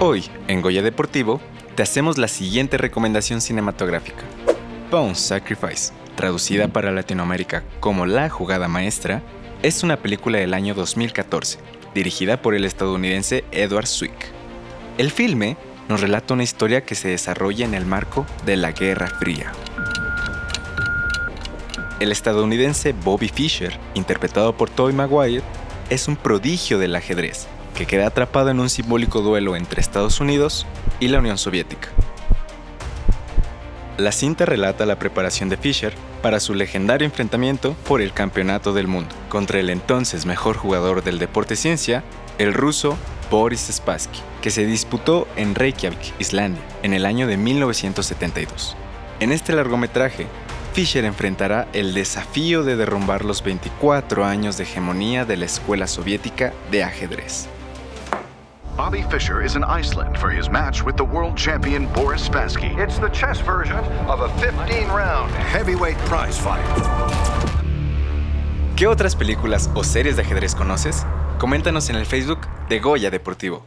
Hoy, en Goya Deportivo, te hacemos la siguiente recomendación cinematográfica. Bone Sacrifice, traducida para Latinoamérica como La jugada maestra, es una película del año 2014, dirigida por el estadounidense Edward Zwick. El filme nos relata una historia que se desarrolla en el marco de la Guerra Fría. El estadounidense Bobby Fischer, interpretado por Tobey Maguire, es un prodigio del ajedrez que queda atrapado en un simbólico duelo entre Estados Unidos y la Unión Soviética. La cinta relata la preparación de Fischer para su legendario enfrentamiento por el Campeonato del Mundo contra el entonces mejor jugador del deporte ciencia, el ruso Boris Spassky, que se disputó en Reykjavik, Islandia, en el año de 1972. En este largometraje, Fischer enfrentará el desafío de derrumbar los 24 años de hegemonía de la escuela soviética de ajedrez. Bobby Fischer is in Iceland for his match with the world champion Boris Spassky. It's the chess version of a 15-round heavyweight prize fight. ¿Qué otras películas o series de ajedrez conoces? Coméntanos en el Facebook de Goya Deportivo.